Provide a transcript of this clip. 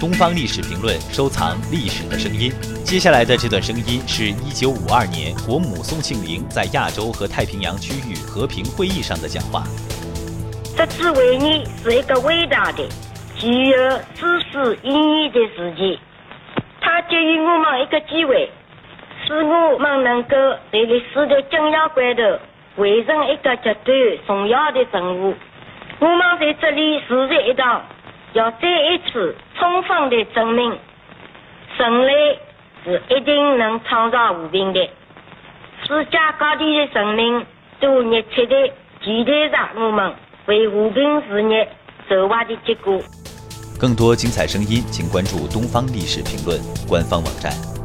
东方历史评论收藏历史的声音。接下来的这段声音是一九五二年国母宋庆龄在亚洲和太平洋区域和平会议上的讲话。这次会议是一个伟大的、具有历史意义的事件，它给予我们一个机会，使我们能够在历史的紧要关头完成一个极端重要的任务。我们在这里誓言一道。要再一次充分的证明，人类是一定能创造和平的。世界各地的人民都热切的期待着我们为和平事业筹划的结果。更多精彩声音，请关注《东方历史评论》官方网站。